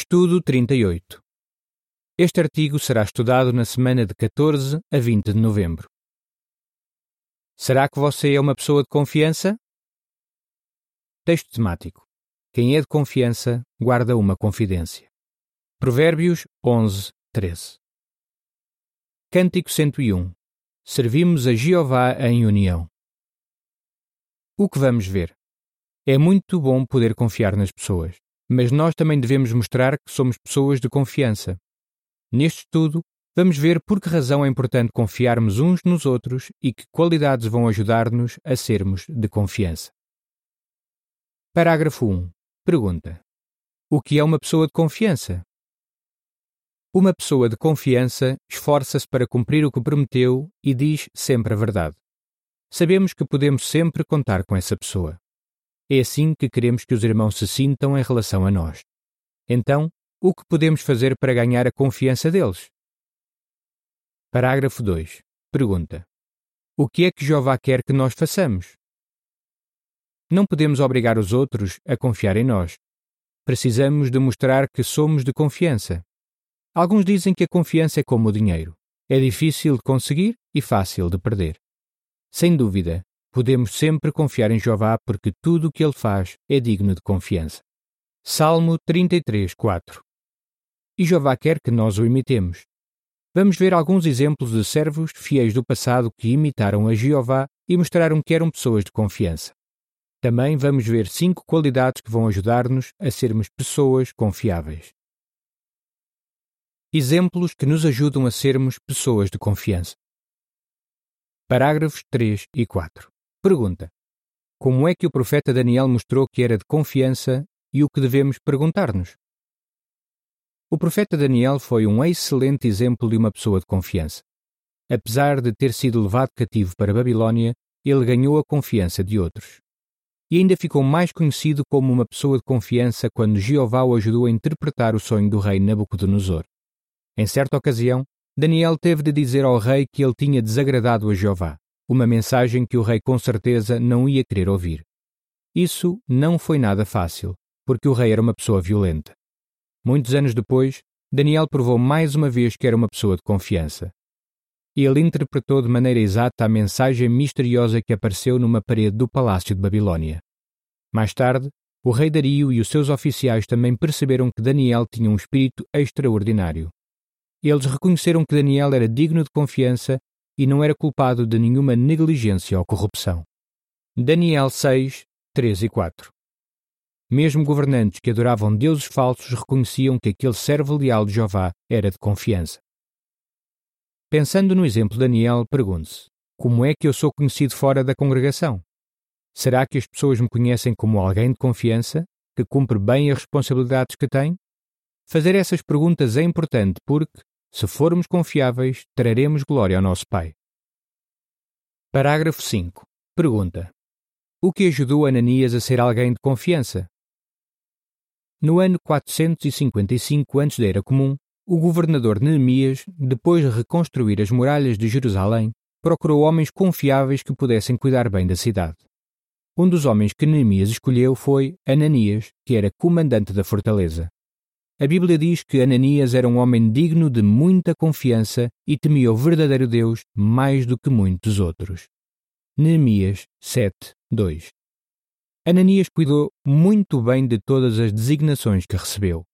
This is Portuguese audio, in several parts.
Estudo 38. Este artigo será estudado na semana de 14 a 20 de novembro. Será que você é uma pessoa de confiança? Texto temático. Quem é de confiança guarda uma confidência. Provérbios 11, 13. Cântico 101. Servimos a Jeová em união. O que vamos ver? É muito bom poder confiar nas pessoas, mas nós também devemos mostrar que somos pessoas de confiança. Neste estudo, vamos ver por que razão é importante confiarmos uns nos outros e que qualidades vão ajudar-nos a sermos de confiança. Parágrafo 1. Pergunta: O que é uma pessoa de confiança? Uma pessoa de confiança esforça-se para cumprir o que prometeu e diz sempre a verdade. Sabemos que podemos sempre contar com essa pessoa. É assim que queremos que os irmãos se sintam em relação a nós. Então, o que podemos fazer para ganhar a confiança deles? Parágrafo 2. Pergunta: O que é que Jeová quer que nós façamos? Não podemos obrigar os outros a confiar em nós. Precisamos demonstrar que somos de confiança. Alguns dizem que a confiança é como o dinheiro. É difícil de conseguir e fácil de perder. Sem dúvida, podemos sempre confiar em Jeová porque tudo o que ele faz é digno de confiança. Salmo 33, 4 E Jeová quer que nós o imitemos. Vamos ver alguns exemplos de servos fiéis do passado que imitaram a Jeová e mostraram que eram pessoas de confiança. Também vamos ver cinco qualidades que vão ajudar-nos a sermos pessoas confiáveis. Exemplos que nos ajudam a sermos pessoas de confiança. Parágrafos 3 e 4. Pergunta: Como é que o profeta Daniel mostrou que era de confiança e o que devemos perguntar-nos? O profeta Daniel foi um excelente exemplo de uma pessoa de confiança. Apesar de ter sido levado cativo para Babilônia, ele ganhou a confiança de outros. E ainda ficou mais conhecido como uma pessoa de confiança quando Jeová o ajudou a interpretar o sonho do rei Nabucodonosor. Em certa ocasião, Daniel teve de dizer ao rei que ele tinha desagradado a Jeová uma mensagem que o rei com certeza não ia querer ouvir. Isso não foi nada fácil, porque o rei era uma pessoa violenta. Muitos anos depois, Daniel provou mais uma vez que era uma pessoa de confiança. Ele interpretou de maneira exata a mensagem misteriosa que apareceu numa parede do palácio de Babilônia. Mais tarde, o rei Dario e os seus oficiais também perceberam que Daniel tinha um espírito extraordinário. Eles reconheceram que Daniel era digno de confiança e não era culpado de nenhuma negligência ou corrupção. Daniel 6, 3 e 4 Mesmo governantes que adoravam deuses falsos reconheciam que aquele servo leal de Jeová era de confiança. Pensando no exemplo de Daniel, pergunte-se: como é que eu sou conhecido fora da congregação? Será que as pessoas me conhecem como alguém de confiança, que cumpre bem as responsabilidades que tem? Fazer essas perguntas é importante porque, se formos confiáveis, traremos glória ao nosso Pai. Parágrafo 5. Pergunta: O que ajudou Ananias a ser alguém de confiança? No ano 455 a.C., era comum, o governador Neemias, depois de reconstruir as muralhas de Jerusalém, procurou homens confiáveis que pudessem cuidar bem da cidade. Um dos homens que Neemias escolheu foi Ananias, que era comandante da fortaleza. A Bíblia diz que Ananias era um homem digno de muita confiança e temia o verdadeiro Deus mais do que muitos outros. Neemias 7, 2 Ananias cuidou muito bem de todas as designações que recebeu.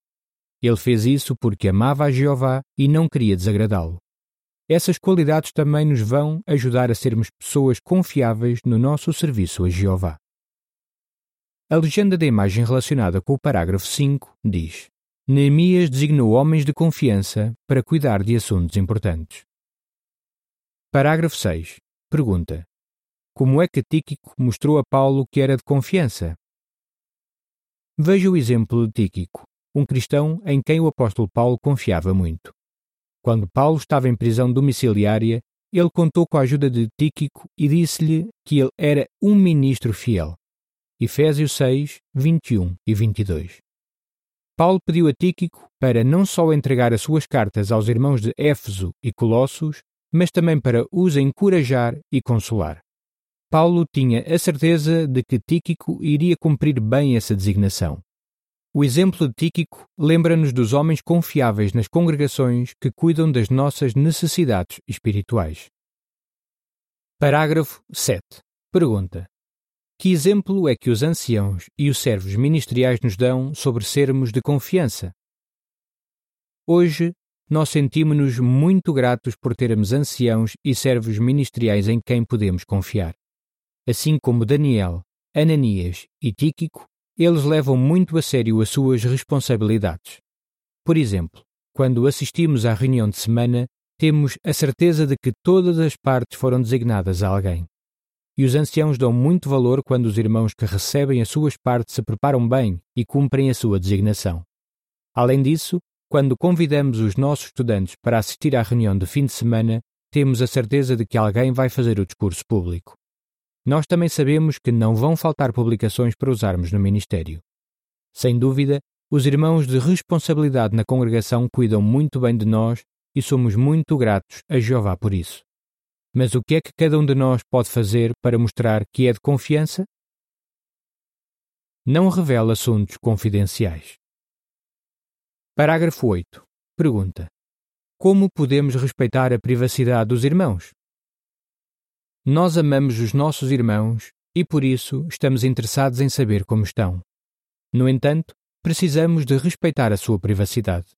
Ele fez isso porque amava a Jeová e não queria desagradá-lo. Essas qualidades também nos vão ajudar a sermos pessoas confiáveis no nosso serviço a Jeová. A legenda da imagem relacionada com o parágrafo 5 diz: Neemias designou homens de confiança para cuidar de assuntos importantes. Parágrafo 6. Pergunta: Como é que Tíquico mostrou a Paulo que era de confiança? Veja o exemplo de Tíquico, um cristão em quem o apóstolo Paulo confiava muito. Quando Paulo estava em prisão domiciliária, ele contou com a ajuda de Tíquico e disse-lhe que ele era um ministro fiel. Efésios 6, 21 e 22. Paulo pediu a Tíquico para não só entregar as suas cartas aos irmãos de Éfeso e Colossos, mas também para os encorajar e consolar. Paulo tinha a certeza de que Tíquico iria cumprir bem essa designação. O exemplo de Tíquico lembra-nos dos homens confiáveis nas congregações que cuidam das nossas necessidades espirituais. Parágrafo 7. Pergunta: Que exemplo é que os anciãos e os servos ministeriais nos dão sobre sermos de confiança? Hoje, nós sentimos-nos muito gratos por termos anciãos e servos ministeriais em quem podemos confiar. Assim como Daniel, Ananias e Tíquico, eles levam muito a sério as suas responsabilidades. Por exemplo, quando assistimos à reunião de semana, temos a certeza de que todas as partes foram designadas a alguém. E os anciãos dão muito valor quando os irmãos que recebem as suas partes se preparam bem e cumprem a sua designação. Além disso, quando convidamos os nossos estudantes para assistir à reunião de fim de semana, temos a certeza de que alguém vai fazer o discurso público. Nós também sabemos que não vão faltar publicações para usarmos no ministério. Sem dúvida, os irmãos de responsabilidade na congregação cuidam muito bem de nós e somos muito gratos a Jeová por isso. Mas o que é que cada um de nós pode fazer para mostrar que é de confiança? Não revela assuntos confidenciais. Parágrafo 8. Pergunta: Como podemos respeitar a privacidade dos irmãos? Nós amamos os nossos irmãos e por isso estamos interessados em saber como estão. No entanto, precisamos de respeitar a sua privacidade.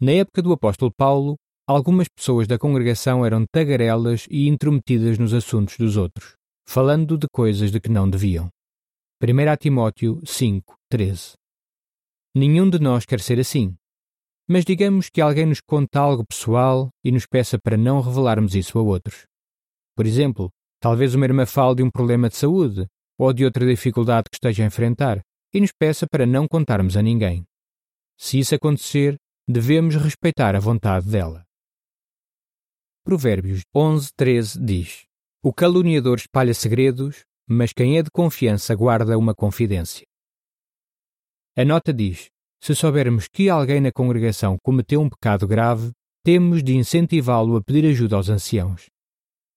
Na época do apóstolo Paulo, algumas pessoas da congregação eram tagarelas e intrometidas nos assuntos dos outros, falando de coisas de que não deviam. 1 Timóteo 5, 13 Nenhum de nós quer ser assim. Mas digamos que alguém nos conta algo pessoal e nos peça para não revelarmos isso a outros. Por exemplo, talvez uma irmã fale de um problema de saúde ou de outra dificuldade que esteja a enfrentar e nos peça para não contarmos a ninguém. Se isso acontecer, devemos respeitar a vontade dela. Provérbios 11:13 diz: O caluniador espalha segredos, mas quem é de confiança guarda uma confidência. A nota diz: se soubermos que alguém na congregação cometeu um pecado grave, temos de incentivá-lo a pedir ajuda aos anciãos.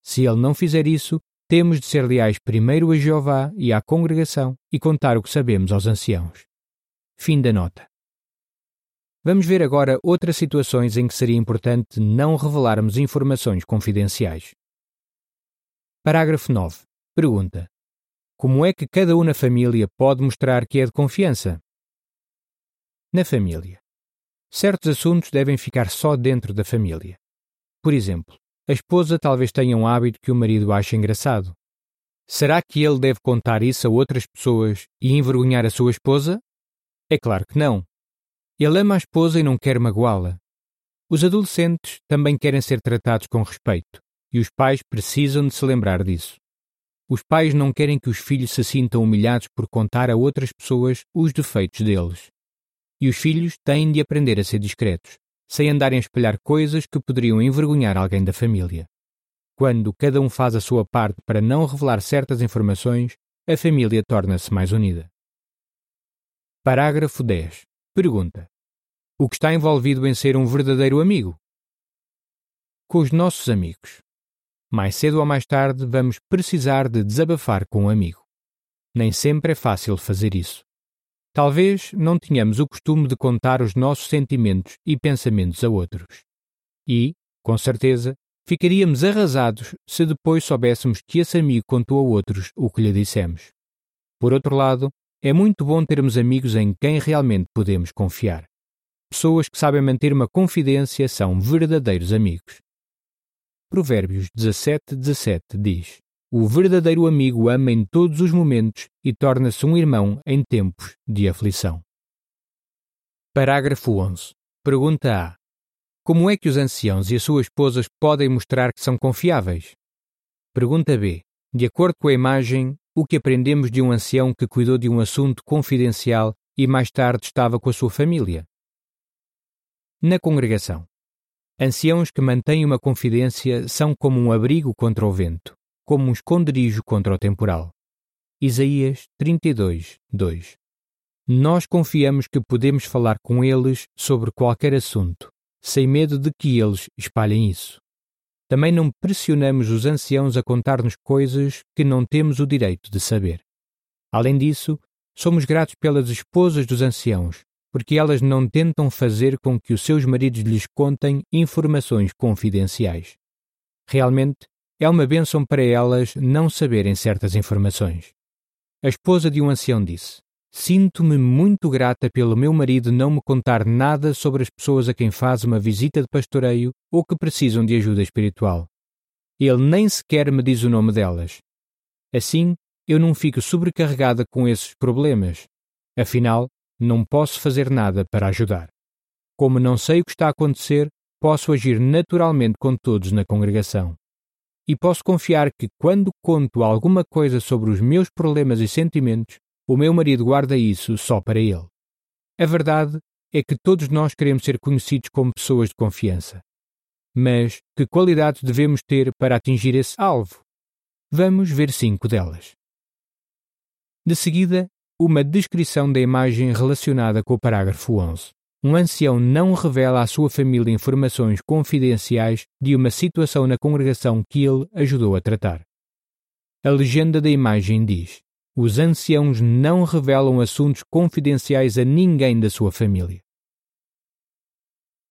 Se ele não fizer isso, temos de ser leais primeiro a Jeová e à congregação e contar o que sabemos aos anciãos. Fim da nota. Vamos ver agora outras situações em que seria importante não revelarmos informações confidenciais. Parágrafo 9. Pergunta: Como é que cada um na família pode mostrar que é de confiança? Na família. Certos assuntos devem ficar só dentro da família. Por exemplo, a esposa talvez tenha um hábito que o marido acha engraçado. Será que ele deve contar isso a outras pessoas e envergonhar a sua esposa? É claro que não. Ele ama a esposa e não quer magoá-la. Os adolescentes também querem ser tratados com respeito e os pais precisam de se lembrar disso. Os pais não querem que os filhos se sintam humilhados por contar a outras pessoas os defeitos deles. E os filhos têm de aprender a ser discretos, sem andarem a espalhar coisas que poderiam envergonhar alguém da família. Quando cada um faz a sua parte para não revelar certas informações, a família torna-se mais unida. Parágrafo 10. Pergunta: O que está envolvido em ser um verdadeiro amigo? Com os nossos amigos. Mais cedo ou mais tarde vamos precisar de desabafar com um amigo. Nem sempre é fácil fazer isso. Talvez não tenhamos o costume de contar os nossos sentimentos e pensamentos a outros. E, com certeza, ficaríamos arrasados se depois soubéssemos que esse amigo contou a outros o que lhe dissemos. Por outro lado, é muito bom termos amigos em quem realmente podemos confiar. Pessoas que sabem manter uma confidência são verdadeiros amigos. Provérbios 17, 17 diz: o verdadeiro amigo ama em todos os momentos e torna-se um irmão em tempos de aflição. Parágrafo 11. Pergunta A. Como é que os anciãos e as suas esposas podem mostrar que são confiáveis? Pergunta B. De acordo com a imagem, o que aprendemos de um ancião que cuidou de um assunto confidencial e mais tarde estava com a sua família? Na congregação. Anciãos que mantêm uma confidência são como um abrigo contra o vento como um esconderijo contra o temporal. Isaías 32, 2 Nós confiamos que podemos falar com eles sobre qualquer assunto, sem medo de que eles espalhem isso. Também não pressionamos os anciãos a contar-nos coisas que não temos o direito de saber. Além disso, somos gratos pelas esposas dos anciãos, porque elas não tentam fazer com que os seus maridos lhes contem informações confidenciais. Realmente, é uma bênção para elas não saberem certas informações. A esposa de um ancião disse: Sinto-me muito grata pelo meu marido não me contar nada sobre as pessoas a quem faz uma visita de pastoreio ou que precisam de ajuda espiritual. Ele nem sequer me diz o nome delas. Assim, eu não fico sobrecarregada com esses problemas. Afinal, não posso fazer nada para ajudar. Como não sei o que está a acontecer, posso agir naturalmente com todos na congregação. E posso confiar que, quando conto alguma coisa sobre os meus problemas e sentimentos, o meu marido guarda isso só para ele. A verdade é que todos nós queremos ser conhecidos como pessoas de confiança. Mas que qualidades devemos ter para atingir esse alvo? Vamos ver cinco delas. De seguida, uma descrição da imagem relacionada com o parágrafo 11. Um ancião não revela à sua família informações confidenciais de uma situação na congregação que ele ajudou a tratar. A legenda da imagem diz: os anciãos não revelam assuntos confidenciais a ninguém da sua família.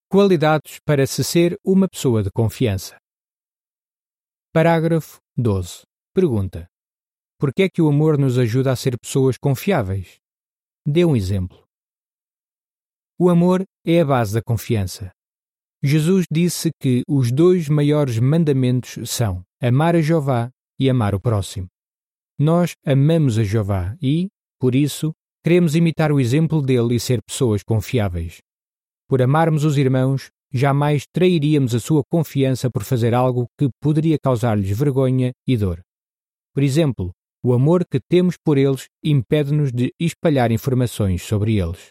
Qualidades para se ser uma pessoa de confiança. Parágrafo 12. Pergunta: Por que é que o amor nos ajuda a ser pessoas confiáveis? Dê um exemplo. O amor é a base da confiança. Jesus disse que os dois maiores mandamentos são amar a Jeová e amar o próximo. Nós amamos a Jeová e, por isso, queremos imitar o exemplo dele e ser pessoas confiáveis. Por amarmos os irmãos, jamais trairíamos a sua confiança por fazer algo que poderia causar-lhes vergonha e dor. Por exemplo, o amor que temos por eles impede-nos de espalhar informações sobre eles.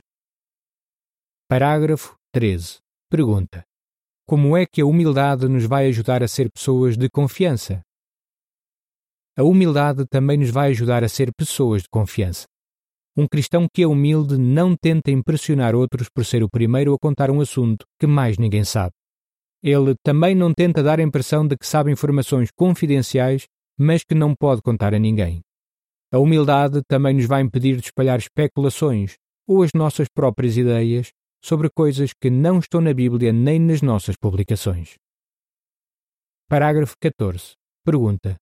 Parágrafo 13. Pergunta: Como é que a humildade nos vai ajudar a ser pessoas de confiança? A humildade também nos vai ajudar a ser pessoas de confiança. Um cristão que é humilde não tenta impressionar outros por ser o primeiro a contar um assunto que mais ninguém sabe. Ele também não tenta dar a impressão de que sabe informações confidenciais, mas que não pode contar a ninguém. A humildade também nos vai impedir de espalhar especulações ou as nossas próprias ideias sobre coisas que não estão na Bíblia nem nas nossas publicações. Parágrafo 14. Pergunta: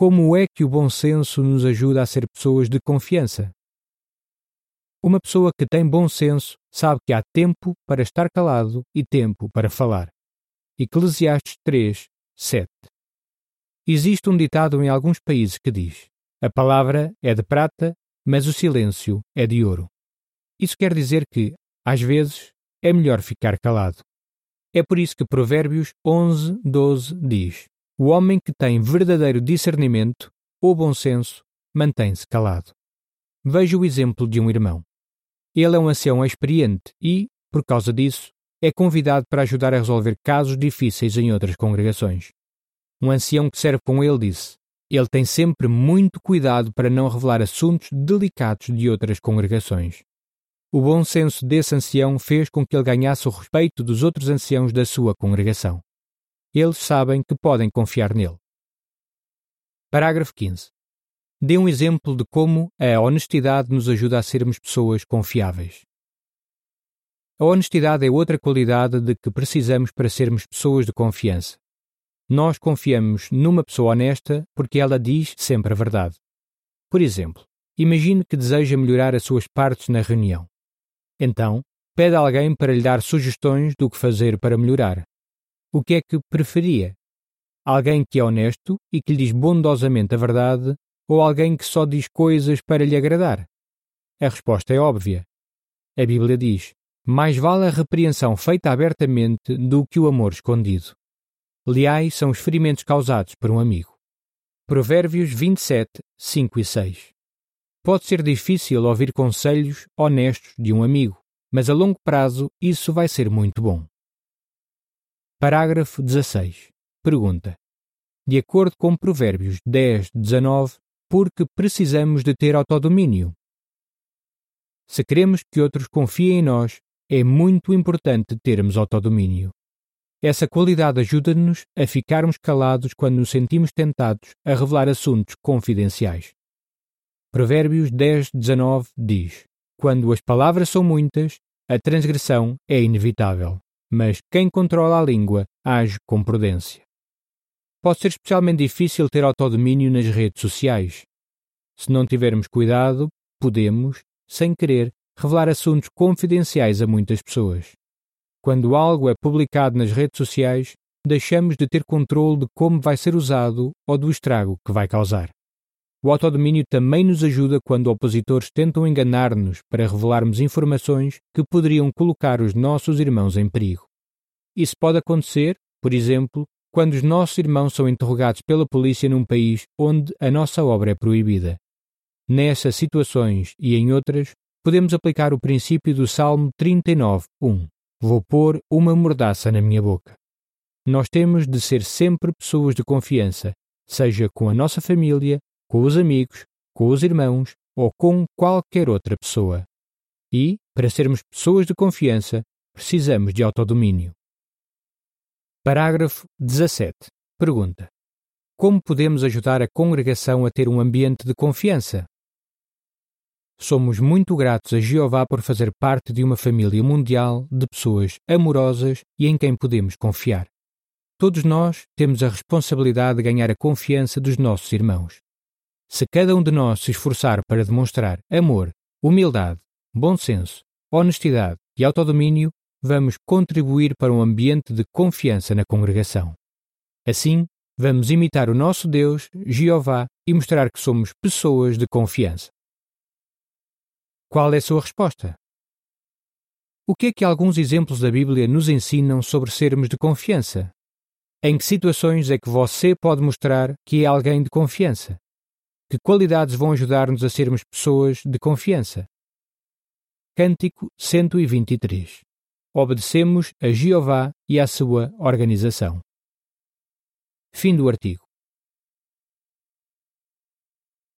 como é que o bom senso nos ajuda a ser pessoas de confiança? Uma pessoa que tem bom senso sabe que há tempo para estar calado e tempo para falar. Eclesiastes 3, 7. Existe um ditado em alguns países que diz: A palavra é de prata, mas o silêncio é de ouro. Isso quer dizer que, às vezes, é melhor ficar calado. É por isso que Provérbios 11, 12 diz: o homem que tem verdadeiro discernimento ou bom senso mantém-se calado. Veja o exemplo de um irmão. Ele é um ancião experiente e, por causa disso, é convidado para ajudar a resolver casos difíceis em outras congregações. Um ancião que serve com ele disse: Ele tem sempre muito cuidado para não revelar assuntos delicados de outras congregações. O bom senso desse ancião fez com que ele ganhasse o respeito dos outros anciãos da sua congregação eles sabem que podem confiar nele. Parágrafo 15. Dê um exemplo de como a honestidade nos ajuda a sermos pessoas confiáveis. A honestidade é outra qualidade de que precisamos para sermos pessoas de confiança. Nós confiamos numa pessoa honesta porque ela diz sempre a verdade. Por exemplo, imagine que deseja melhorar as suas partes na reunião. Então, pede a alguém para lhe dar sugestões do que fazer para melhorar o que é que preferia? Alguém que é honesto e que lhe diz bondosamente a verdade ou alguém que só diz coisas para lhe agradar? A resposta é óbvia. A Bíblia diz: mais vale a repreensão feita abertamente do que o amor escondido. Leais são os ferimentos causados por um amigo. Provérbios 27, 5 e 6. Pode ser difícil ouvir conselhos honestos de um amigo, mas a longo prazo isso vai ser muito bom. Parágrafo 16. Pergunta. De acordo com Provérbios 10, 19, porque precisamos de ter autodomínio? Se queremos que outros confiem em nós, é muito importante termos autodomínio. Essa qualidade ajuda-nos a ficarmos calados quando nos sentimos tentados a revelar assuntos confidenciais. Provérbios 10, 19 diz: Quando as palavras são muitas, a transgressão é inevitável, mas quem controla a língua age com prudência. Pode ser especialmente difícil ter autodomínio nas redes sociais. Se não tivermos cuidado, podemos, sem querer, revelar assuntos confidenciais a muitas pessoas. Quando algo é publicado nas redes sociais, deixamos de ter controle de como vai ser usado ou do estrago que vai causar. O autodomínio também nos ajuda quando opositores tentam enganar-nos para revelarmos informações que poderiam colocar os nossos irmãos em perigo. Isso pode acontecer, por exemplo, quando os nossos irmãos são interrogados pela polícia num país onde a nossa obra é proibida. Nessas situações e em outras, podemos aplicar o princípio do Salmo 39, 1. Vou pôr uma mordaça na minha boca. Nós temos de ser sempre pessoas de confiança, seja com a nossa família, com os amigos, com os irmãos ou com qualquer outra pessoa. E, para sermos pessoas de confiança, precisamos de autodomínio. Parágrafo 17. Pergunta: Como podemos ajudar a congregação a ter um ambiente de confiança? Somos muito gratos a Jeová por fazer parte de uma família mundial de pessoas amorosas e em quem podemos confiar. Todos nós temos a responsabilidade de ganhar a confiança dos nossos irmãos. Se cada um de nós se esforçar para demonstrar amor, humildade, bom senso, honestidade e autodomínio, vamos contribuir para um ambiente de confiança na congregação. Assim, vamos imitar o nosso Deus, Jeová, e mostrar que somos pessoas de confiança. Qual é a sua resposta? O que é que alguns exemplos da Bíblia nos ensinam sobre sermos de confiança? Em que situações é que você pode mostrar que é alguém de confiança? Que qualidades vão ajudar-nos a sermos pessoas de confiança? Cântico 123 Obedecemos a Jeová e à sua organização. Fim do artigo.